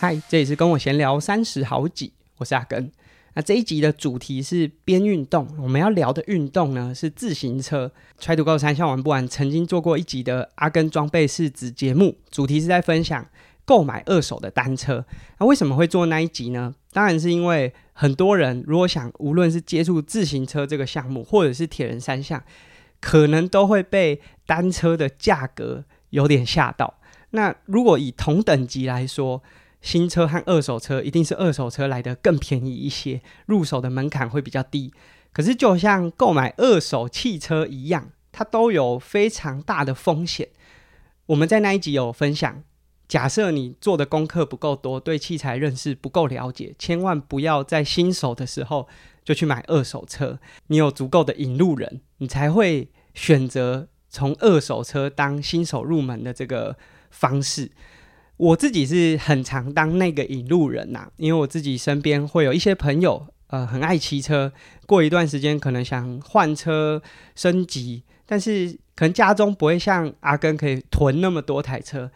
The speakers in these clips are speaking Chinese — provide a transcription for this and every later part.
嗨，这里是跟我闲聊三十好几，我是阿根。那这一集的主题是边运动，我们要聊的运动呢是自行车。Try to go 三项玩不完，曾经做过一集的阿根装备是子节目，主题是在分享购买二手的单车。那为什么会做那一集呢？当然是因为很多人如果想无论是接触自行车这个项目，或者是铁人三项，可能都会被单车的价格有点吓到。那如果以同等级来说，新车和二手车一定是二手车来的更便宜一些，入手的门槛会比较低。可是就像购买二手汽车一样，它都有非常大的风险。我们在那一集有分享，假设你做的功课不够多，对器材认识不够了解，千万不要在新手的时候就去买二手车。你有足够的引路人，你才会选择从二手车当新手入门的这个方式。我自己是很常当那个引路人呐、因为我自己身边会有一些朋友，呃，很爱骑车，过一段时间可能想换车升级，但是可能家中不会像阿根可以囤那么多台车，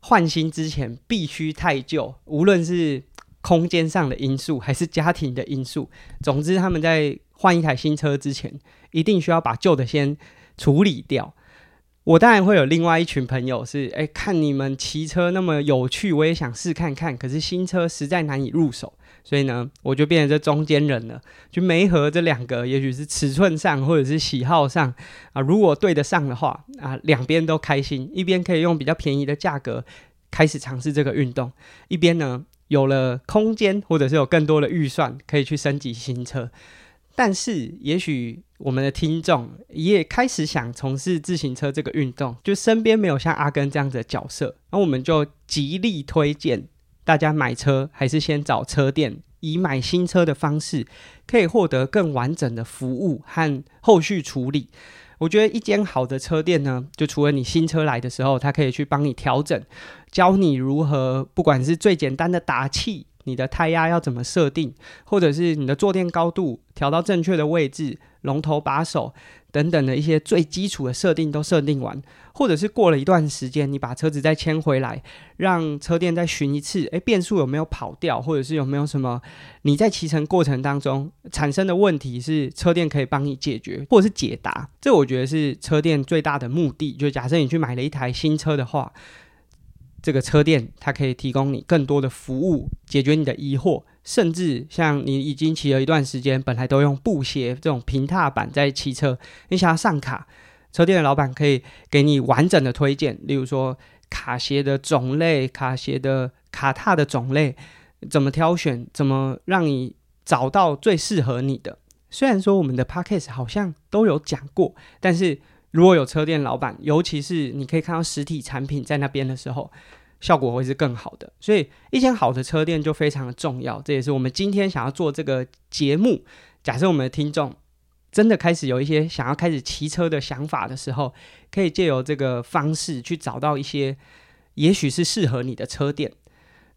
换新之前必须太旧，无论是空间上的因素还是家庭的因素，总之他们在换一台新车之前，一定需要把旧的先处理掉。我当然会有另外一群朋友是，哎，看你们骑车那么有趣，我也想试看看。可是新车实在难以入手，所以呢，我就变成这中间人了，就没合这两个，也许是尺寸上或者是喜好上啊，如果对得上的话啊，两边都开心，一边可以用比较便宜的价格开始尝试这个运动，一边呢有了空间或者是有更多的预算可以去升级新车。但是，也许我们的听众也开始想从事自行车这个运动，就身边没有像阿根这样子的角色，那我们就极力推荐大家买车还是先找车店，以买新车的方式，可以获得更完整的服务和后续处理。我觉得一间好的车店呢，就除了你新车来的时候，它可以去帮你调整，教你如何，不管是最简单的打气。你的胎压要怎么设定，或者是你的坐垫高度调到正确的位置，龙头把手等等的一些最基础的设定都设定完，或者是过了一段时间，你把车子再牵回来，让车店再巡一次，诶，变速有没有跑掉，或者是有没有什么你在骑乘过程当中产生的问题，是车店可以帮你解决或者是解答。这我觉得是车店最大的目的。就假设你去买了一台新车的话。这个车店，它可以提供你更多的服务，解决你的疑惑，甚至像你已经骑了一段时间，本来都用布鞋这种平踏板在骑车，你想要上卡，车店的老板可以给你完整的推荐，例如说卡鞋的种类、卡鞋的卡踏的种类，怎么挑选，怎么让你找到最适合你的。虽然说我们的 podcast 好像都有讲过，但是。如果有车店老板，尤其是你可以看到实体产品在那边的时候，效果会是更好的。所以，一间好的车店就非常的重要。这也是我们今天想要做这个节目。假设我们的听众真的开始有一些想要开始骑车的想法的时候，可以借由这个方式去找到一些，也许是适合你的车店。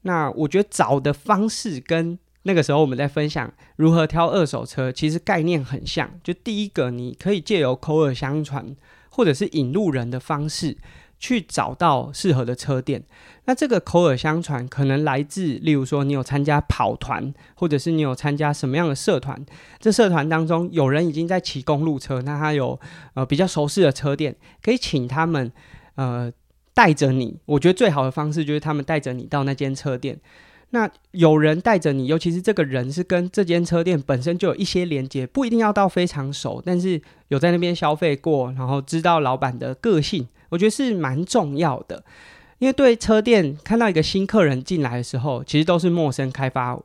那我觉得找的方式跟。那个时候我们在分享如何挑二手车，其实概念很像。就第一个，你可以借由口耳相传或者是引路人的方式去找到适合的车店。那这个口耳相传可能来自，例如说你有参加跑团，或者是你有参加什么样的社团。这社团当中有人已经在骑公路车，那他有呃比较熟悉的车店，可以请他们呃带着你。我觉得最好的方式就是他们带着你到那间车店。那有人带着你，尤其是这个人是跟这间车店本身就有一些连接，不一定要到非常熟，但是有在那边消费过，然后知道老板的个性，我觉得是蛮重要的。因为对车店看到一个新客人进来的时候，其实都是陌生开发。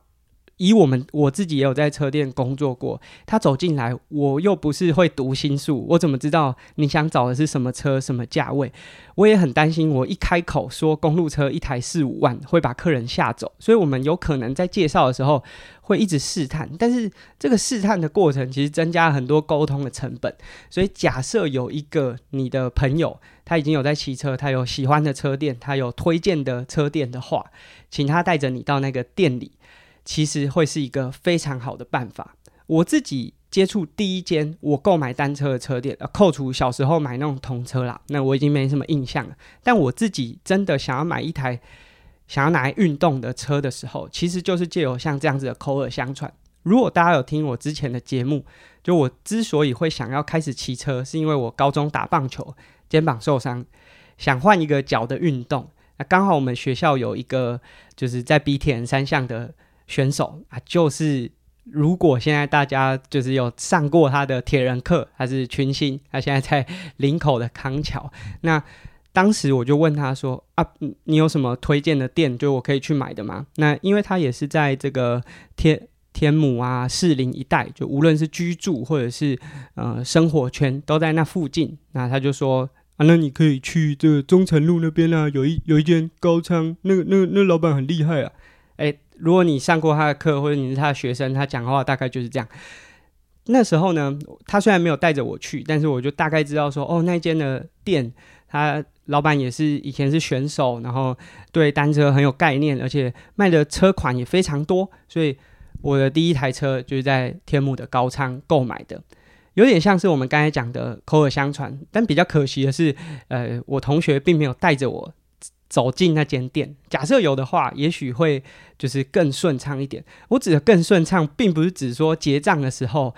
以我们我自己也有在车店工作过，他走进来，我又不是会读心术，我怎么知道你想找的是什么车、什么价位？我也很担心，我一开口说公路车一台四五万，会把客人吓走。所以，我们有可能在介绍的时候会一直试探，但是这个试探的过程其实增加了很多沟通的成本。所以，假设有一个你的朋友，他已经有在骑车，他有喜欢的车店，他有推荐的车店的话，请他带着你到那个店里。其实会是一个非常好的办法。我自己接触第一间我购买单车的车店，呃，扣除小时候买那种童车啦，那我已经没什么印象了。但我自己真的想要买一台想要拿来运动的车的时候，其实就是借由像这样子的口耳相传。如果大家有听我之前的节目，就我之所以会想要开始骑车，是因为我高中打棒球肩膀受伤，想换一个脚的运动。那刚好我们学校有一个就是在 BTN 三项的选手啊，就是如果现在大家就是有上过他的铁人课，他是群星，他现在在林口的康桥。那当时我就问他说：“啊，你有什么推荐的店，就我可以去买的吗？”那因为他也是在这个天天母啊、士林一带，就无论是居住或者是呃生活圈都在那附近。那他就说。啊，那你可以去这个中城路那边啊，有一有一间高仓，那个那个那老板很厉害啊。如果你上过他的课，或者你是他的学生，他讲话大概就是这样。那时候呢，他虽然没有带着我去，但是我就大概知道说，哦，那间的店，他老板也是以前是选手，然后对单车很有概念，而且卖的车款也非常多，所以我的第一台车就是在天幕的高仓购买的。有点像是我们刚才讲的口耳相传，但比较可惜的是，呃，我同学并没有带着我走进那间店。假设有的话，也许会就是更顺畅一点。我指的更顺畅，并不是指说结账的时候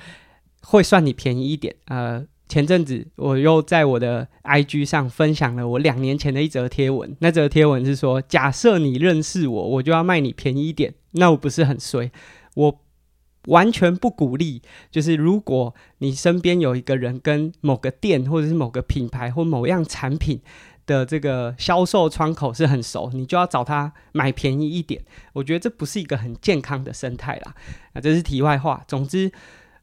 会算你便宜一点。呃，前阵子我又在我的 IG 上分享了我两年前的一则贴文，那则贴文是说，假设你认识我，我就要卖你便宜一点。那我不是很衰，我。完全不鼓励，就是如果你身边有一个人跟某个店或者是某个品牌或某样产品的这个销售窗口是很熟，你就要找他买便宜一点。我觉得这不是一个很健康的生态啦。啊，这是题外话。总之，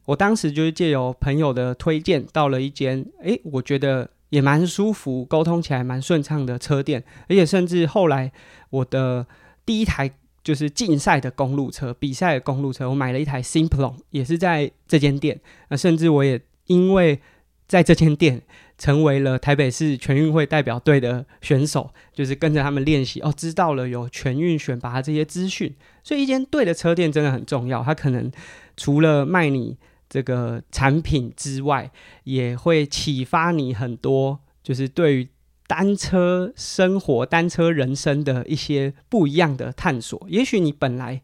我当时就是借由朋友的推荐，到了一间，诶，我觉得也蛮舒服，沟通起来蛮顺畅的车店，而且甚至后来我的第一台。就是竞赛的公路车，比赛的公路车，我买了一台 Simplon，也是在这间店。那甚至我也因为在这间店成为了台北市全运会代表队的选手，就是跟着他们练习哦，知道了有全运选拔这些资讯。所以一间对的车店真的很重要，它可能除了卖你这个产品之外，也会启发你很多，就是对于。单车生活、单车人生的一些不一样的探索。也许你本来，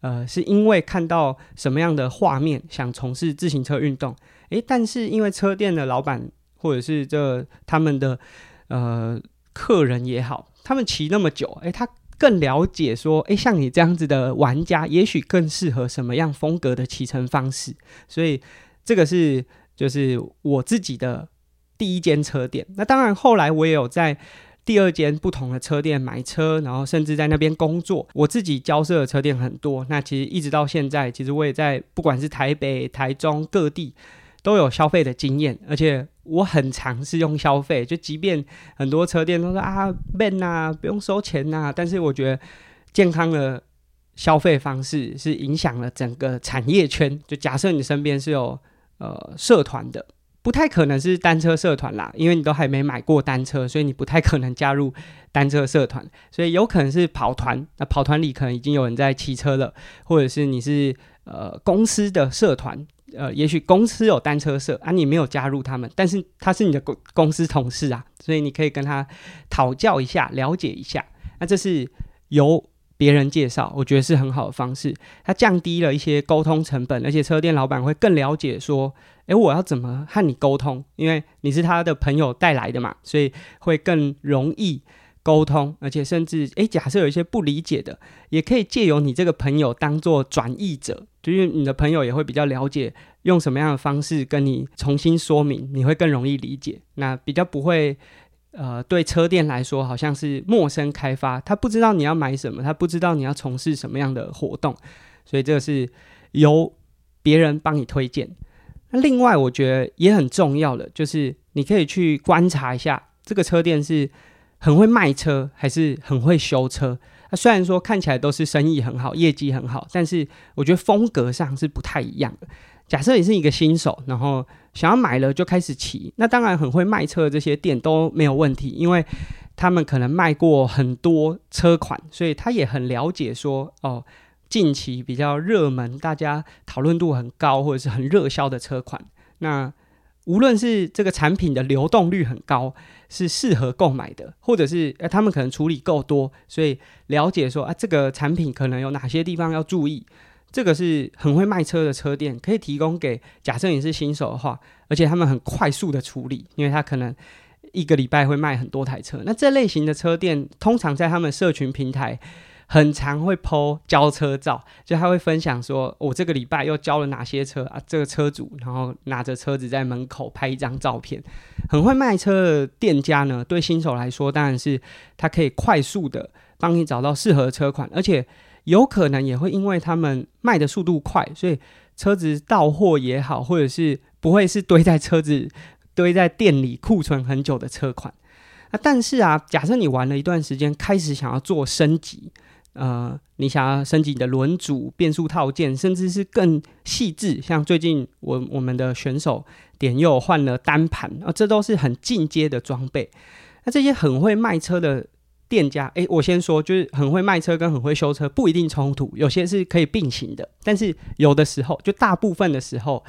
呃，是因为看到什么样的画面想从事自行车运动，诶，但是因为车店的老板或者是这他们的呃客人也好，他们骑那么久，诶，他更了解说，诶，像你这样子的玩家，也许更适合什么样风格的骑乘方式。所以这个是就是我自己的。第一间车店，那当然后来我也有在第二间不同的车店买车，然后甚至在那边工作。我自己交涉的车店很多，那其实一直到现在，其实我也在不管是台北、台中各地都有消费的经验，而且我很尝试用消费，就即便很多车店都说啊免啊不用收钱呐，但是我觉得健康的消费方式是影响了整个产业圈。就假设你身边是有呃社团的。不太可能是单车社团啦，因为你都还没买过单车，所以你不太可能加入单车社团。所以有可能是跑团，那跑团里可能已经有人在骑车了，或者是你是呃公司的社团，呃，也许公司有单车社啊，你没有加入他们，但是他是你的公公司同事啊，所以你可以跟他讨教一下，了解一下。那这是由别人介绍，我觉得是很好的方式，它降低了一些沟通成本，而且车店老板会更了解说。诶，我要怎么和你沟通？因为你是他的朋友带来的嘛，所以会更容易沟通，而且甚至诶，假设有一些不理解的，也可以借由你这个朋友当做转译者，就是你的朋友也会比较了解，用什么样的方式跟你重新说明，你会更容易理解。那比较不会，呃，对车店来说好像是陌生开发，他不知道你要买什么，他不知道你要从事什么样的活动，所以这个是由别人帮你推荐。那另外，我觉得也很重要的，就是你可以去观察一下这个车店是很会卖车，还是很会修车。那虽然说看起来都是生意很好，业绩很好，但是我觉得风格上是不太一样的。假设你是一个新手，然后想要买了就开始骑，那当然很会卖车的这些店都没有问题，因为他们可能卖过很多车款，所以他也很了解说哦。近期比较热门，大家讨论度很高或者是很热销的车款，那无论是这个产品的流动率很高，是适合购买的，或者是呃他们可能处理够多，所以了解说啊，这个产品可能有哪些地方要注意。这个是很会卖车的车店可以提供给假设你是新手的话，而且他们很快速的处理，因为他可能一个礼拜会卖很多台车。那这类型的车店通常在他们社群平台很常会 po 交车照，就他会分享说，我这个礼拜又交了哪些车啊？这个车主然后拿着车子在门口拍一张照片。很会卖车的店家呢，对新手来说当然是他可以快速的帮你找到适合的车款，而且。有可能也会因为他们卖的速度快，所以车子到货也好，或者是不会是堆在车子堆在店里库存很久的车款。那但是啊，假设你玩了一段时间，开始想要做升级，呃，你想要升级你的轮组、变速套件，甚至是更细致，像最近我我们的选手点又换了单盘啊，这都是很进阶的装备。那这些很会卖车的。店家，诶，我先说，就是很会卖车跟很会修车不一定冲突，有些是可以并行的。但是有的时候，就大部分的时候，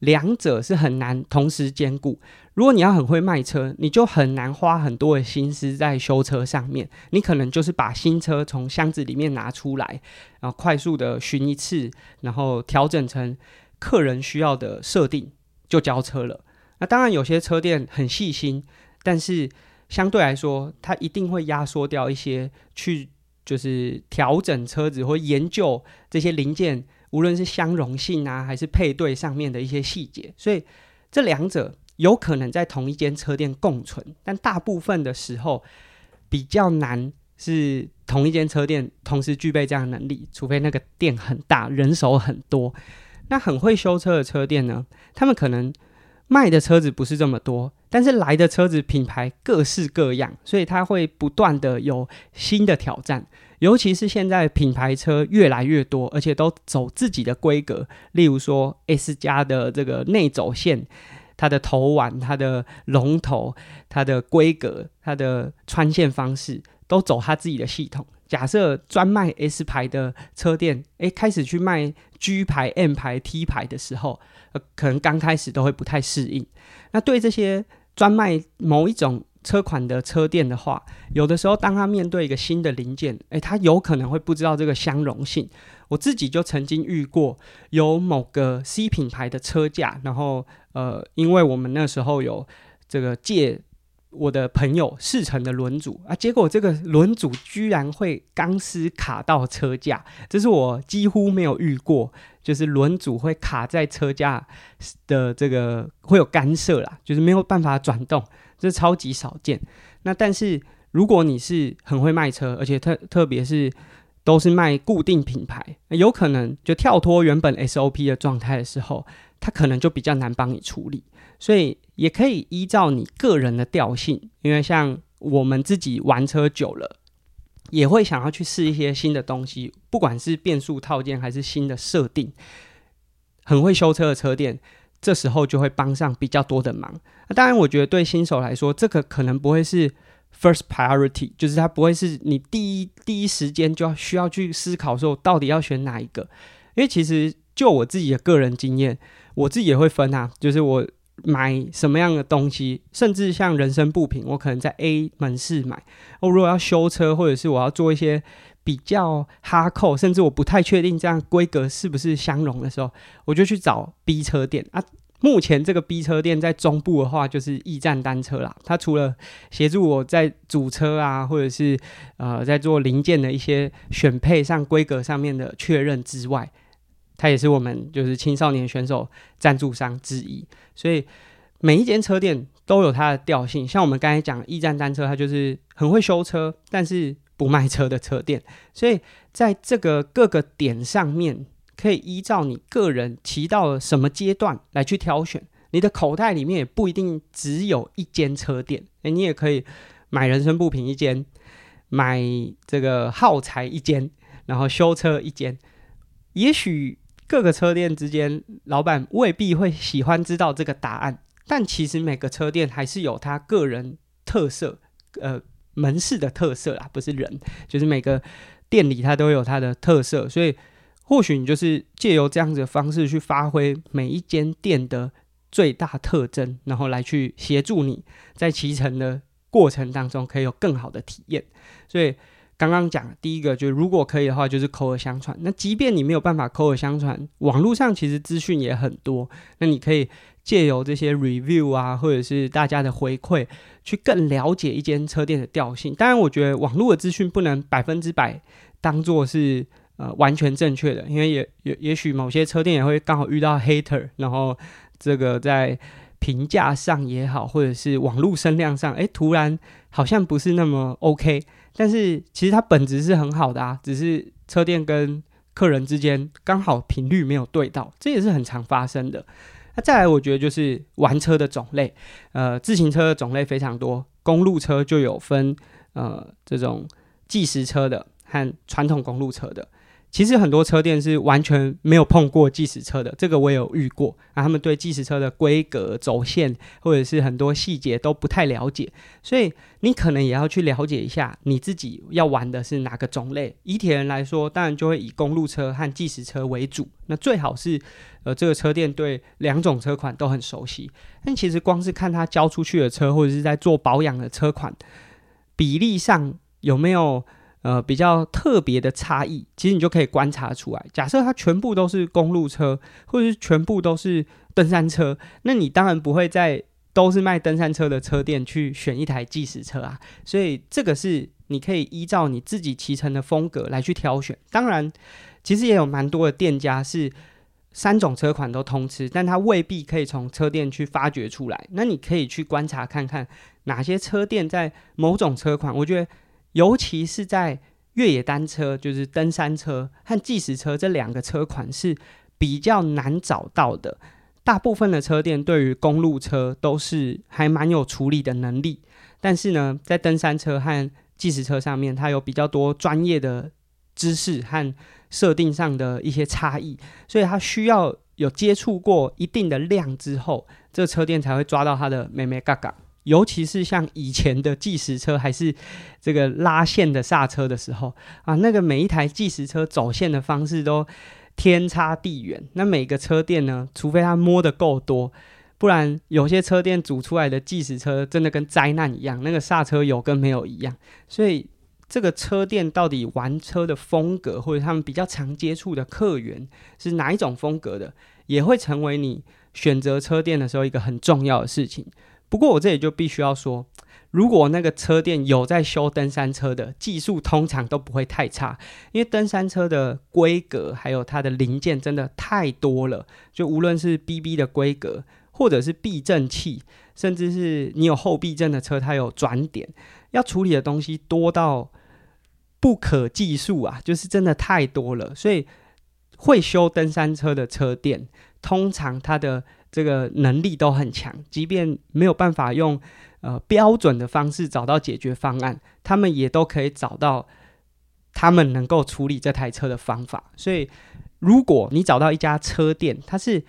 两者是很难同时兼顾。如果你要很会卖车，你就很难花很多的心思在修车上面。你可能就是把新车从箱子里面拿出来，然后快速的巡一次，然后调整成客人需要的设定，就交车了。那当然，有些车店很细心，但是。相对来说，它一定会压缩掉一些去，就是调整车子或研究这些零件，无论是相容性啊，还是配对上面的一些细节。所以这两者有可能在同一间车店共存，但大部分的时候比较难是同一间车店同时具备这样的能力，除非那个店很大，人手很多。那很会修车的车店呢，他们可能卖的车子不是这么多。但是来的车子品牌各式各样，所以它会不断的有新的挑战。尤其是现在品牌车越来越多，而且都走自己的规格。例如说 S 加的这个内走线，它的头碗、它的龙头、它的规格、它的穿线方式，都走它自己的系统。假设专卖 S 牌的车店，诶，开始去卖 G 牌、M 牌、T 牌的时候，呃，可能刚开始都会不太适应。那对这些专卖某一种车款的车店的话，有的时候当他面对一个新的零件，诶，他有可能会不知道这个相容性。我自己就曾经遇过，有某个 C 品牌的车架，然后呃，因为我们那时候有这个借我的朋友试乘的轮组啊，结果这个轮组居然会钢丝卡到车架，这是我几乎没有遇过。就是轮组会卡在车架的这个会有干涉啦，就是没有办法转动，这超级少见。那但是如果你是很会卖车，而且特特别是都是卖固定品牌，有可能就跳脱原本 SOP 的状态的时候，它可能就比较难帮你处理。所以也可以依照你个人的调性，因为像我们自己玩车久了。也会想要去试一些新的东西，不管是变速套件还是新的设定。很会修车的车店，这时候就会帮上比较多的忙。那当然，我觉得对新手来说，这个可能不会是 first priority，就是它不会是你第一第一时间就要需要去思考说到底要选哪一个。因为其实就我自己的个人经验，我自己也会分啊，就是我。买什么样的东西，甚至像人身部品，我可能在 A 门市买。我如果要修车，或者是我要做一些比较哈扣，甚至我不太确定这样规格是不是相容的时候，我就去找 B 车店啊。目前这个 B 车店在中部的话，就是驿站单车啦。它除了协助我在组车啊，或者是呃在做零件的一些选配上规格上面的确认之外，它也是我们就是青少年选手赞助商之一，所以每一间车店都有它的调性。像我们刚才讲驿站单车，它就是很会修车，但是不卖车的车店。所以在这个各个点上面，可以依照你个人骑到什么阶段来去挑选。你的口袋里面也不一定只有一间车店，诶，你也可以买人身部品一间，买这个耗材一间，然后修车一间，也许。各个车店之间，老板未必会喜欢知道这个答案，但其实每个车店还是有他个人特色，呃，门市的特色啦，不是人，就是每个店里它都有它的特色，所以或许你就是借由这样子的方式去发挥每一间店的最大特征，然后来去协助你在骑乘的过程当中可以有更好的体验。所以刚刚讲第一个，就是如果可以的话，就是口耳相传。那即便你没有办法口耳相传，网络上其实资讯也很多，那你可以借由这些 review 啊，或者是大家的回馈，去更了解一间车店的调性。当然，我觉得网络的资讯不能百分之百当做是。呃，完全正确的，因为也也也许某些车店也会刚好遇到 hater，然后这个在评价上也好，或者是网络声量上，诶，突然好像不是那么 OK。但是其实它本质是很好的啊，只是车店跟客人之间刚好频率没有对到，这也是很常发生的。那再来，我觉得就是玩车的种类，呃，自行车的种类非常多，公路车就有分呃这种计时车的和传统公路车的。其实很多车店是完全没有碰过计时车的，这个我也有遇过。那他们对计时车的规格、走线或者是很多细节都不太了解，所以你可能也要去了解一下你自己要玩的是哪个种类。以铁人来说，当然就会以公路车和计时车为主。那最好是呃这个车店对两种车款都很熟悉。但其实光是看他交出去的车或者是在做保养的车款比例上有没有？呃，比较特别的差异，其实你就可以观察出来。假设它全部都是公路车，或者是全部都是登山车，那你当然不会在都是卖登山车的车店去选一台计时车啊。所以这个是你可以依照你自己骑乘的风格来去挑选。当然，其实也有蛮多的店家是三种车款都通吃，但他未必可以从车店去发掘出来。那你可以去观察看看哪些车店在某种车款，我觉得。尤其是在越野单车，就是登山车和计时车这两个车款是比较难找到的。大部分的车店对于公路车都是还蛮有处理的能力，但是呢，在登山车和计时车上面，它有比较多专业的知识和设定上的一些差异，所以它需要有接触过一定的量之后，这车店才会抓到它的眉眉嘎嘎。尤其是像以前的计时车，还是这个拉线的刹车的时候啊，那个每一台计时车走线的方式都天差地远。那每个车店呢，除非他摸得够多，不然有些车店组出来的计时车真的跟灾难一样，那个刹车有跟没有一样。所以这个车店到底玩车的风格，或者他们比较常接触的客源是哪一种风格的，也会成为你选择车店的时候一个很重要的事情。不过我这里就必须要说，如果那个车店有在修登山车的技术，通常都不会太差，因为登山车的规格还有它的零件真的太多了。就无论是 BB 的规格，或者是避震器，甚至是你有后避震的车，它有转点，要处理的东西多到不可计数啊！就是真的太多了。所以会修登山车的车店，通常它的这个能力都很强，即便没有办法用呃标准的方式找到解决方案，他们也都可以找到他们能够处理这台车的方法。所以，如果你找到一家车店，它是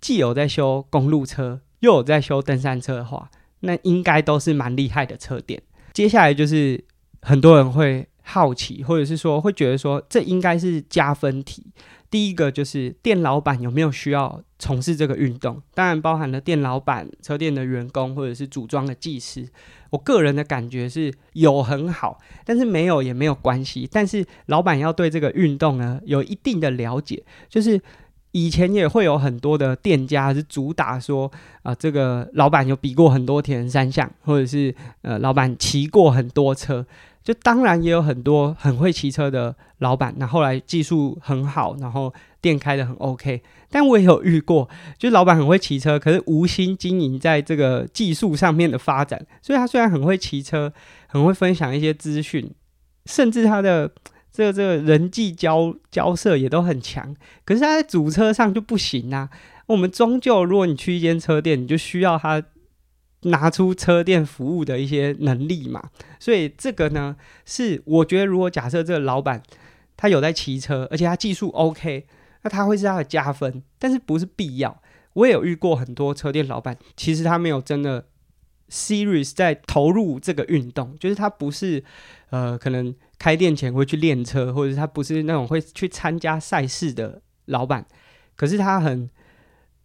既有在修公路车，又有在修登山车的话，那应该都是蛮厉害的车店。接下来就是很多人会好奇，或者是说会觉得说，这应该是加分题。第一个就是店老板有没有需要从事这个运动，当然包含了店老板、车店的员工或者是组装的技师。我个人的感觉是有很好，但是没有也没有关系。但是老板要对这个运动呢有一定的了解，就是以前也会有很多的店家是主打说啊、这个老板有比过很多铁人三项，或者是呃老板骑过很多车。就当然也有很多很会骑车的老板，那后来技术很好，然后店开得很 OK。但我也有遇过，就老板很会骑车，可是无心经营在这个技术上面的发展。所以他虽然很会骑车，很会分享一些资讯，甚至他的这个这个人际交交涉也都很强，可是他在组车上就不行啊。我们终究，如果你去一间车店，你就需要他。拿出车店服务的一些能力嘛，所以这个呢，是我觉得如果假设这个老板他有在骑车，而且他技术 OK，那他会是他的加分，但是不是必要。我也有遇过很多车店老板，其实他没有真的 serious 在投入这个运动，就是他不是呃可能开店前会去练车，或者是他不是那种会去参加赛事的老板，可是他很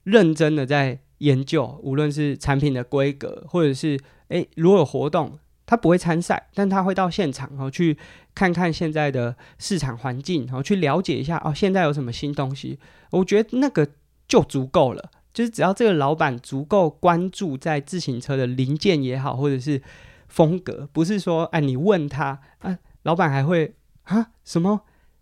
认真的在研究，无论是产品的规格，或者是诶，如果有活动，他不会参赛，但他会到现场，然后去看看现在的市场环境，然后去了解一下哦，现在有什么新东西。我觉得那个就足够了，就是只要这个老板足够关注在自行车的零件也好，或者是风格，不是说哎，你问他啊，老板还会啊什么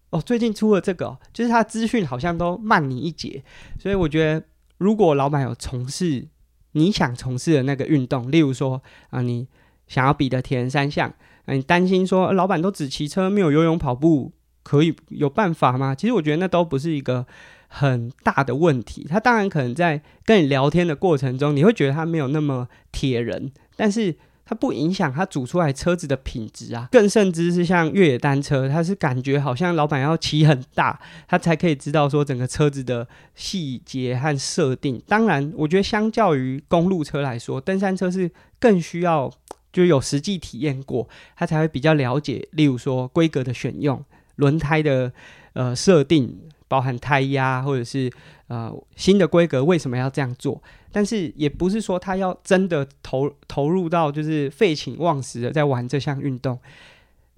哦，最近出了这个，就是他资讯好像都慢你一截，所以我觉得。如果老板有从事你想从事的那个运动，例如说啊，你想要比的铁人三项，你担心说老板都只骑车没有游泳跑步，可以有办法吗？其实我觉得那都不是一个很大的问题。他当然可能在跟你聊天的过程中，你会觉得他没有那么铁人，但是。不影响它组出来车子的品质啊，更甚至是像越野单车，它是感觉好像老板要骑很大，他才可以知道说整个车子的细节和设定。当然，我觉得相较于公路车来说，登山车是更需要就有实际体验过，他才会比较了解。例如说规格的选用、轮胎的呃设定。包含胎压，或者是呃新的规格为什么要这样做？但是也不是说他要真的投投入到就是废寝忘食的在玩这项运动，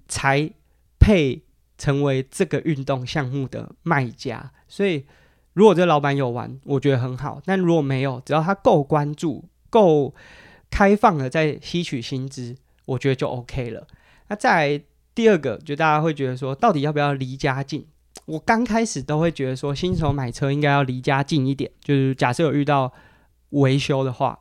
才配成为这个运动项目的卖家。所以如果这老板有玩，我觉得很好；但如果没有，只要他够关注、够开放的在吸取新知，我觉得就 OK 了。那再来第二个，就大家会觉得说，到底要不要离家近？我刚开始都会觉得说，新手买车应该要离家近一点，就是假设有遇到维修的话，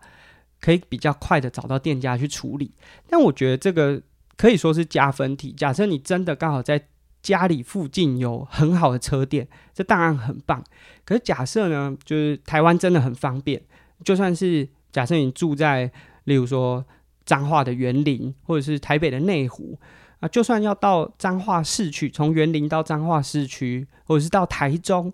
可以比较快的找到店家去处理。但我觉得这个可以说是加分题。假设你真的刚好在家里附近有很好的车店，这当然很棒。可是假设呢，就是台湾真的很方便，就算是假设你住在，例如说彰化的园林，或者是台北的内湖。就算要到彰化市区，从园林到彰化市区，或者是到台中，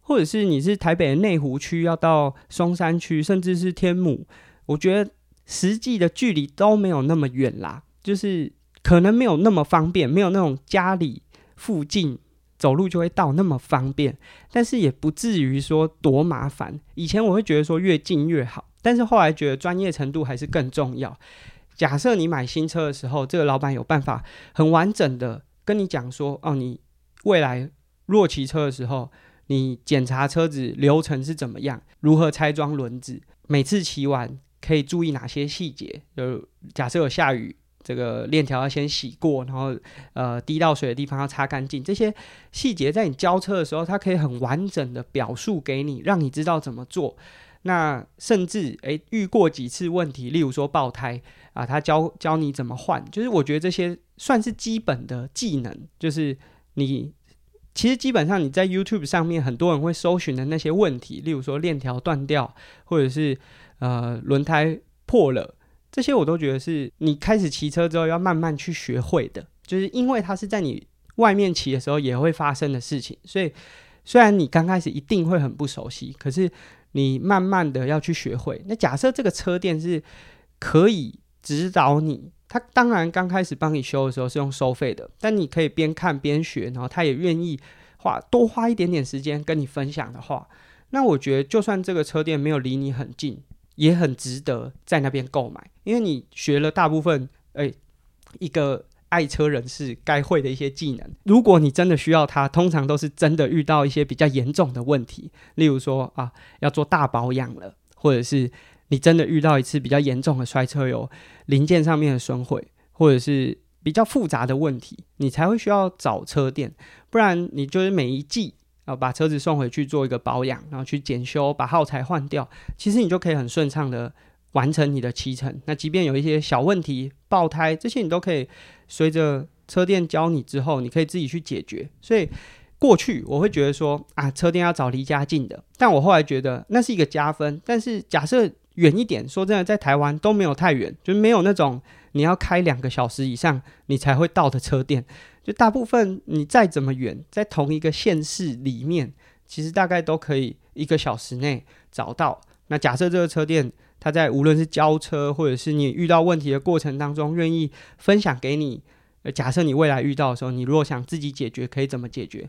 或者是你是台北的内湖区要到松山区，甚至是天母，我觉得实际的距离都没有那么远啦，就是可能没有那么方便，没有那种家里附近走路就会到那么方便，但是也不至于说多麻烦。以前我会觉得说越近越好，但是后来觉得专业程度还是更重要。假设你买新车的时候，这个老板有办法很完整的跟你讲说，哦，你未来若骑车的时候，你检查车子流程是怎么样，如何拆装轮子，每次骑完可以注意哪些细节。就假设有下雨，这个链条要先洗过，然后呃滴到水的地方要擦干净，这些细节在你交车的时候，它可以很完整的表述给你，让你知道怎么做。那甚至诶遇过几次问题，例如说爆胎啊，他教教你怎么换，就是我觉得这些算是基本的技能，就是你其实基本上你在 YouTube 上面很多人会搜寻的那些问题，例如说链条断掉，或者是呃轮胎破了，这些我都觉得是你开始骑车之后要慢慢去学会的，就是因为它是在你外面骑的时候也会发生的事情，所以虽然你刚开始一定会很不熟悉，可是。你慢慢的要去学会。那假设这个车店是可以指导你，他当然刚开始帮你修的时候是用收费的，但你可以边看边学，然后他也愿意花多花一点点时间跟你分享的话，那我觉得就算这个车店没有离你很近，也很值得在那边购买，因为你学了大部分，哎、欸，一个。爱车人士该会的一些技能，如果你真的需要它，通常都是真的遇到一些比较严重的问题，例如说啊，要做大保养了，或者是你真的遇到一次比较严重的摔车，有零件上面的损毁，或者是比较复杂的问题，你才会需要找车店，不然你就是每一季啊把车子送回去做一个保养，然后去检修，把耗材换掉，其实你就可以很顺畅的完成你的骑乘。那即便有一些小问题，爆胎这些，你都可以。随着车店教你之后，你可以自己去解决。所以过去我会觉得说啊，车店要找离家近的，但我后来觉得那是一个加分。但是假设远一点，说真的，在台湾都没有太远，就没有那种你要开两个小时以上你才会到的车店。就大部分你再怎么远，在同一个县市里面，其实大概都可以一个小时内找到。那假设这个车店，他在无论是交车，或者是你遇到问题的过程当中，愿意分享给你。假设你未来遇到的时候，你如果想自己解决，可以怎么解决？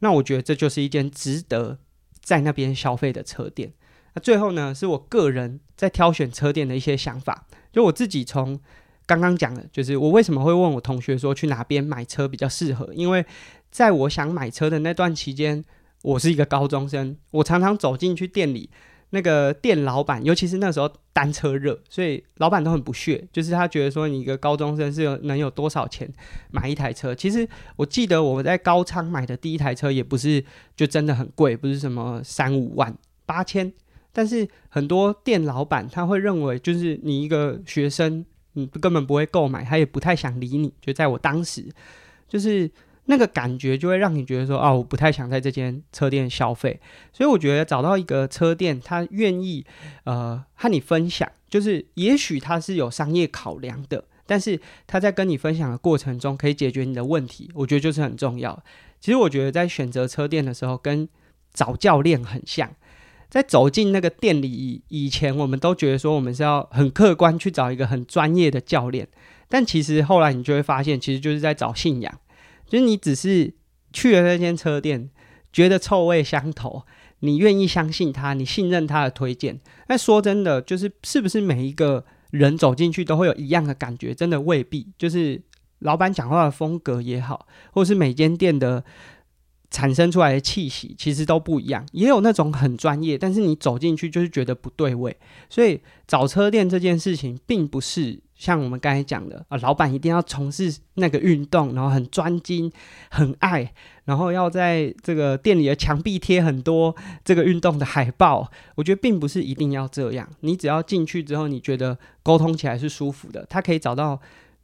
那我觉得这就是一间值得在那边消费的车店。那最后呢，是我个人在挑选车店的一些想法。就我自己从刚刚讲的，就是我为什么会问我同学说去哪边买车比较适合？因为在我想买车的那段期间，我是一个高中生，我常常走进去店里。那个店老板，尤其是那时候单车热，所以老板都很不屑，就是他觉得说你一个高中生是有能有多少钱买一台车？其实我记得我在高仓买的第一台车也不是就真的很贵，不是什么三五万八千，但是很多店老板他会认为就是你一个学生，你根本不会购买，他也不太想理你。就在我当时，就是。那个感觉就会让你觉得说，哦，我不太想在这间车店消费。所以我觉得找到一个车店，他愿意呃和你分享，就是也许他是有商业考量的，但是他在跟你分享的过程中可以解决你的问题，我觉得就是很重要。其实我觉得在选择车店的时候，跟找教练很像。在走进那个店里以前，我们都觉得说我们是要很客观去找一个很专业的教练，但其实后来你就会发现，其实就是在找信仰。就是你只是去了那间车店，觉得臭味相投，你愿意相信他，你信任他的推荐。那说真的，就是是不是每一个人走进去都会有一样的感觉？真的未必。就是老板讲话的风格也好，或是每间店的产生出来的气息，其实都不一样。也有那种很专业，但是你走进去就是觉得不对味。所以找车店这件事情，并不是。像我们刚才讲的啊，老板一定要从事那个运动，然后很专精、很爱，然后要在这个店里的墙壁贴很多这个运动的海报。我觉得并不是一定要这样，你只要进去之后，你觉得沟通起来是舒服的，他可以找到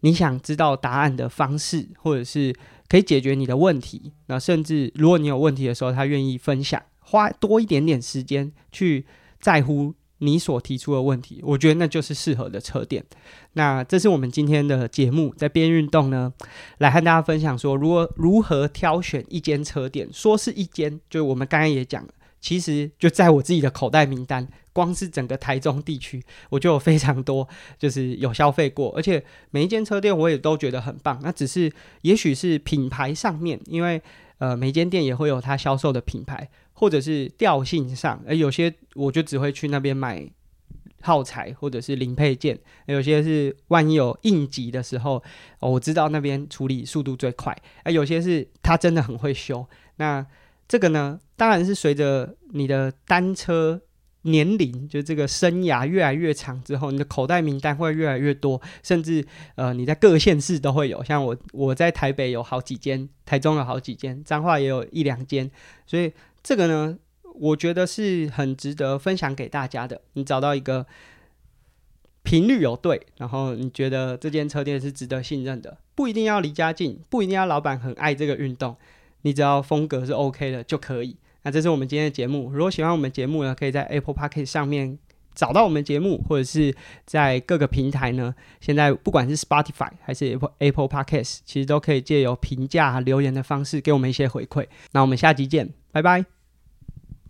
你想知道答案的方式，或者是可以解决你的问题。那甚至如果你有问题的时候，他愿意分享，花多一点点时间去在乎。你所提出的问题，我觉得那就是适合的车店。那这是我们今天的节目，在边运动呢，来和大家分享说，如何如何挑选一间车店。说是一间，就我们刚刚也讲了，其实就在我自己的口袋名单，光是整个台中地区，我就有非常多，就是有消费过，而且每一间车店我也都觉得很棒。那只是也许是品牌上面，因为呃，每间店也会有它销售的品牌。或者是调性上，而有些我就只会去那边买耗材或者是零配件，有些是万一有应急的时候，我知道那边处理速度最快，而有些是他真的很会修。那这个呢，当然是随着你的单车年龄，就这个生涯越来越长之后，你的口袋名单会越来越多，甚至呃你在各县市都会有。像我我在台北有好几间，台中有好几间，彰化也有一两间，所以。这个呢，我觉得是很值得分享给大家的。你找到一个频率有对，然后你觉得这间车店是值得信任的，不一定要离家近，不一定要老板很爱这个运动，你只要风格是 OK 的就可以。那这是我们今天的节目。如果喜欢我们节目呢，可以在 Apple Podcast 上面找到我们节目，或者是在各个平台呢，现在不管是 Spotify 还是 Apple Apple Podcast，其实都可以借由评价留言的方式给我们一些回馈。那我们下集见，拜拜。